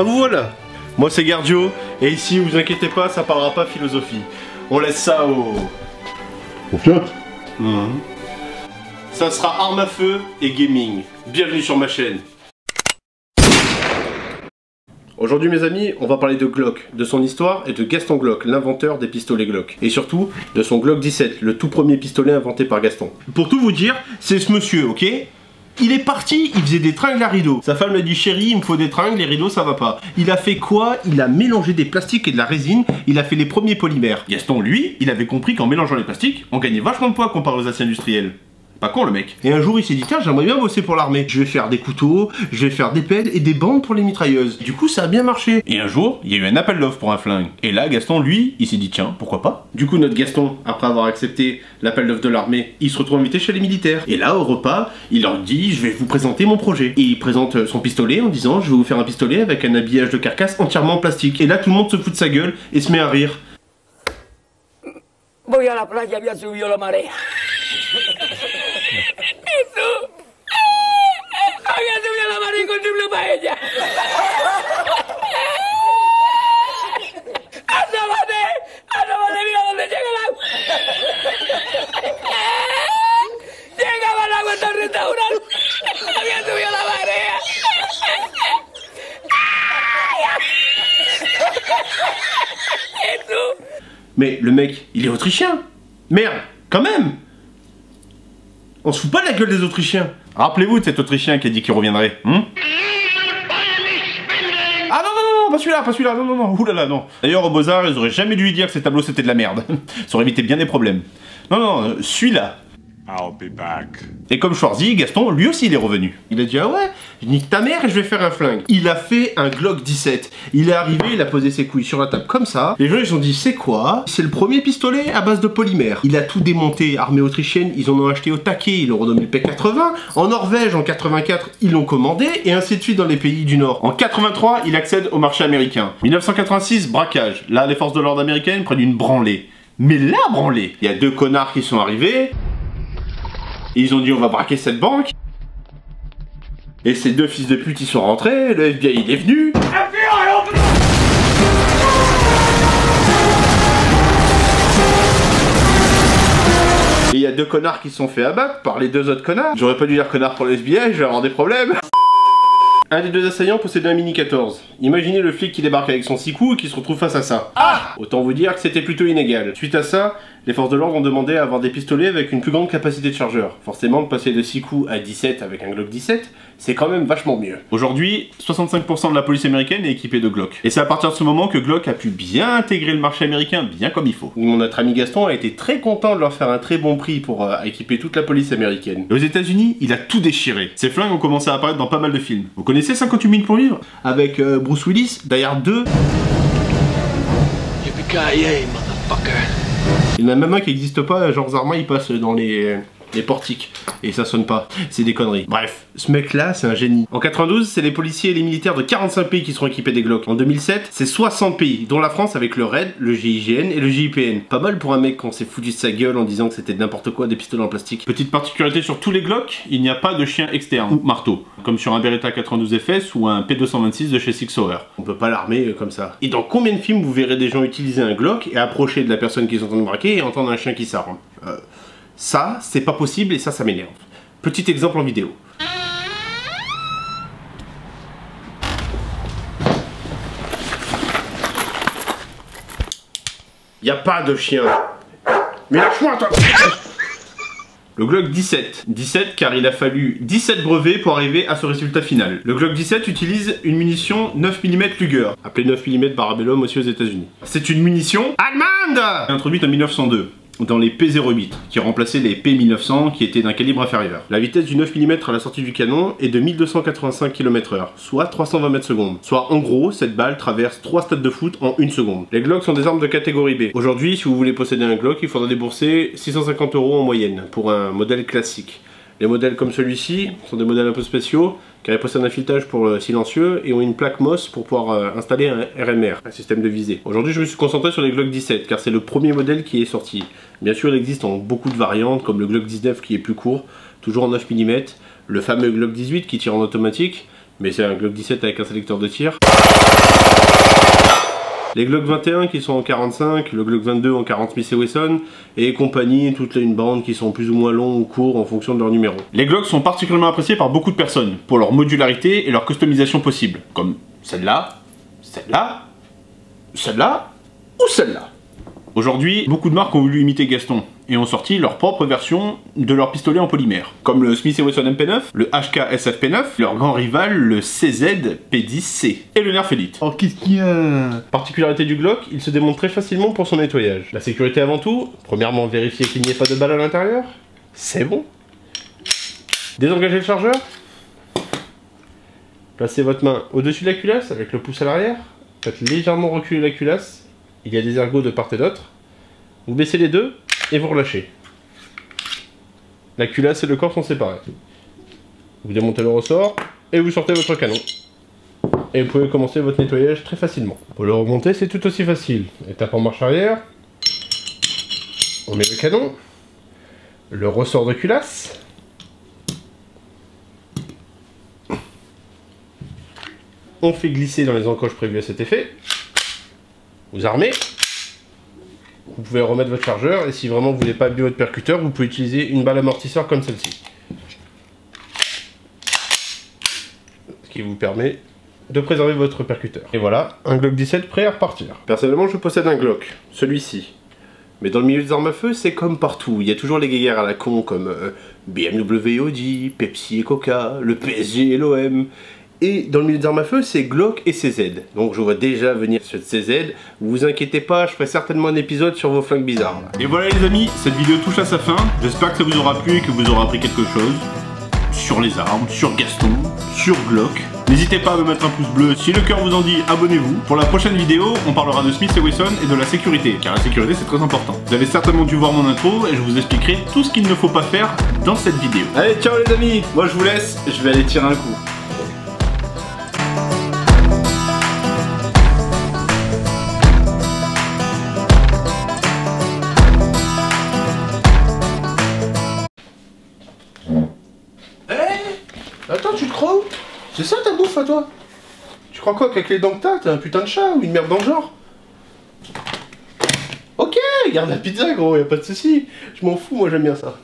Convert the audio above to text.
Ah vous voilà Moi c'est Gardio, et ici vous inquiétez pas, ça parlera pas philosophie. On laisse ça au... Au Fiat Mhm. Ça sera arme à feu et gaming. Bienvenue sur ma chaîne. Aujourd'hui mes amis, on va parler de Glock, de son histoire et de Gaston Glock, l'inventeur des pistolets Glock. Et surtout, de son Glock 17, le tout premier pistolet inventé par Gaston. Pour tout vous dire, c'est ce monsieur, ok? Il est parti, il faisait des tringles à rideaux. Sa femme lui a dit chérie, il me faut des tringles, les rideaux ça va pas. Il a fait quoi? Il a mélangé des plastiques et de la résine, il a fait les premiers polymères. Gaston, lui, il avait compris qu'en mélangeant les plastiques, on gagnait vachement de poids comparé aux aciers industriels. Pas con le mec. Et un jour il s'est dit tiens j'aimerais bien bosser pour l'armée. Je vais faire des couteaux, je vais faire des pelles et des bandes pour les mitrailleuses. Du coup ça a bien marché. Et un jour il y a eu un appel d'offres pour un flingue. Et là Gaston lui il s'est dit tiens pourquoi pas? Du coup notre Gaston après avoir accepté l'appel d'offres de l'armée il se retrouve invité chez les militaires. Et là au repas il leur dit je vais vous présenter mon projet. Et il présente son pistolet en disant je vais vous faire un pistolet avec un habillage de carcasse entièrement en plastique. Et là tout le monde se fout de sa gueule et se met à rire. Voy a la playa, había subido la marea. Jesús. Había subido la marea con triple paella. ¡Asómate! ¡Asómate! ¡Mira dónde llega el agua! Llegaba el agua hasta el restaurante. Había subido la marea. Jesús. Mais le mec, il est autrichien Merde, quand même On se fout pas de la gueule des Autrichiens Rappelez-vous de cet Autrichien qui a dit qu'il reviendrait, hein Ah non, non, non, pas celui-là, pas celui-là, non, non, non, oulala, non. D'ailleurs, au Beaux-Arts, ils auraient jamais dû lui dire que ces tableaux c'était de la merde. Ça aurait évité bien des problèmes. Non, non, celui-là. I'll be back. Et comme Schwarzy, Gaston, lui aussi, il est revenu. Il a dit, ah ouais, je nique ta mère et je vais faire un flingue. Il a fait un Glock 17. Il est arrivé, il a posé ses couilles sur la table comme ça. Les gens, ils ont dit, c'est quoi? C'est le premier pistolet à base de polymère. Il a tout démonté. Armée autrichienne, ils en ont acheté au taquet, ils l'ont renommé le P80. En Norvège, en 84, ils l'ont commandé. Et ainsi de suite dans les pays du Nord. En 83, il accède au marché américain. 1986, braquage. Là, les forces de l'ordre américaines prennent une branlée. Mais la branlée Il y a deux connards qui sont arrivés. Ils ont dit on va braquer cette banque. Et ces deux fils de pute ils sont rentrés, le FBI il est venu. Et il y a deux connards qui se sont fait abattre par les deux autres connards. J'aurais pas dû dire connard pour le FBI, je vais avoir des problèmes. Un des deux assaillants possédait un Mini 14. Imaginez le flic qui débarque avec son 6 coups et qui se retrouve face à ça. Ah Autant vous dire que c'était plutôt inégal. Suite à ça, les forces de l'ordre ont demandé à avoir des pistolets avec une plus grande capacité de chargeur. Forcément, de passer de 6 coups à 17 avec un Glock 17, c'est quand même vachement mieux. Aujourd'hui, 65% de la police américaine est équipée de Glock. Et c'est à partir de ce moment que Glock a pu bien intégrer le marché américain bien comme il faut. Notre ami Gaston a été très content de leur faire un très bon prix pour euh, équiper toute la police américaine. Et aux États-Unis, il a tout déchiré. Ses flingues ont commencé à apparaître dans pas mal de films. Vous connaissez 58 minutes pour vivre? Avec euh, Bruce Willis, d'ailleurs 2. Yippee-ki-yay, motherfucker. Il y en a même un qui n'existe pas, genre Zarma il passe dans les, les portiques et ça sonne pas, c'est des conneries. Bref, ce mec là c'est un génie. En 92 c'est les policiers et les militaires de 45 pays qui seront équipés des Glock. En 2007 c'est 60 pays, dont la France avec le RAID, le GIGN et le GIPN. Pas mal pour un mec qu'on s'est foutu de sa gueule en disant que c'était n'importe quoi des pistolets en plastique. Petite particularité sur tous les Glock, il n'y a pas de chien externe ou marteau, comme sur un Beretta 92 FS ou un P226 de chez Six Sauer. On peut pas l'armer euh, comme ça. Et dans combien de films vous verrez des gens utiliser un Glock et approcher de la personne qu'ils sont en train de braquer et entendre un chien qui s'arme? Euh, ça, c'est pas possible et ça, ça m'énerve. Petit exemple en vidéo. Y a pas de chien. Mais lâche-moi, toi Le Glock 17. 17 car il a fallu 17 brevets pour arriver à ce résultat final. Le Glock 17 utilise une munition 9 mm Luger, appelée 9 mm Parabellum aussi aux États-Unis. C'est une munition allemande introduite en 1902 dans les P08 qui remplaçaient les P1900 qui étaient d'un calibre inférieur. La vitesse du 9 mm à la sortie du canon est de 1285 km/h, soit 320 mètres secondes. Soit en gros, cette balle traverse 3 stades de foot en une seconde. Les Glocks sont des armes de catégorie B. Aujourd'hui, si vous voulez posséder un Glock, il faudra débourser 650 euros en moyenne pour un modèle classique. Les modèles comme celui-ci sont des modèles un peu spéciaux car ils possèdent un filetage pour le silencieux et ont une plaque MOS pour pouvoir euh, installer un RMR, un système de visée. Aujourd'hui, je me suis concentré sur les Glock 17 car c'est le premier modèle qui est sorti. Bien sûr, il existe en beaucoup de variantes comme le Glock 19 qui est plus court, toujours en 9 mm, le fameux Glock 18 qui tire en automatique, mais c'est un Glock 17 avec un sélecteur de tir. Les Glock 21 qui sont en 45, le Glock 22 en 40 Smith Wesson, et compagnie, toute une bande qui sont plus ou moins longs ou courts en fonction de leur numéro. Les Glock sont particulièrement appréciés par beaucoup de personnes, pour leur modularité et leur customisation possible, comme celle-là, celle-là, celle-là, ou celle-là. Aujourd'hui, beaucoup de marques ont voulu imiter Gaston et ont sorti leur propre version de leur pistolet en polymère, comme le Smith Wesson MP9, le HK SFP9, leur grand rival le CZ P10C et le Nerf Elite. Oh, qu'est-ce qu'il y a? Particularité du Glock, il se démonte très facilement pour son nettoyage. La sécurité avant tout, premièrement vérifier qu'il n'y ait pas de balle à l'intérieur, c'est bon. Désengager le chargeur. Placez votre main au-dessus de la culasse avec le pouce à l'arrière. Faites légèrement reculer la culasse. Il y a des ergots de part et d'autre. Vous baissez les deux et vous relâchez. La culasse et le corps sont séparés. Vous démontez le ressort et vous sortez votre canon. Et vous pouvez commencer votre nettoyage très facilement. Pour le remonter, c'est tout aussi facile. Étape en marche arrière. On met le canon. Le ressort de culasse. On fait glisser dans les encoches prévues à cet effet. Vous armez. Vous pouvez remettre votre chargeur et si vraiment vous voulez pas abîmer votre percuteur, vous pouvez utiliser une balle amortisseur comme celle-ci. Ce qui vous permet de préserver votre percuteur. Et voilà, un Glock 17 prêt à repartir. Personnellement, je possède un Glock, celui-ci. Mais dans le milieu des armes à feu, c'est comme partout. Il y a toujours les guéguerres à la con comme euh, BMW Audi, Pepsi et Coca, le PSG et l'OM. Et dans le milieu des armes à feu, c'est Glock et CZ. Donc je vois déjà venir ce CZ. Vous vous inquiétez pas, je ferai certainement un épisode sur vos flingues bizarres. Et voilà les amis, cette vidéo touche à sa fin. J'espère que ça vous aura plu et que vous aurez appris quelque chose. Sur les armes, sur Gaston, sur Glock. N'hésitez pas à me mettre un pouce bleu. Si le cœur vous en dit, abonnez-vous. Pour la prochaine vidéo, on parlera de Smith et Wesson et de la sécurité. Car la sécurité c'est très important. Vous avez certainement dû voir mon intro et je vous expliquerai tout ce qu'il ne faut pas faire dans cette vidéo. Allez, ciao les amis Moi je vous laisse, je vais aller tirer un coup. Tu crois quoi qu'avec les dents que t'as, t'es un putain de chat ou une merde dans le genre? Ok, garde la pizza gros, y a pas de souci. Je m'en fous, moi j'aime bien ça.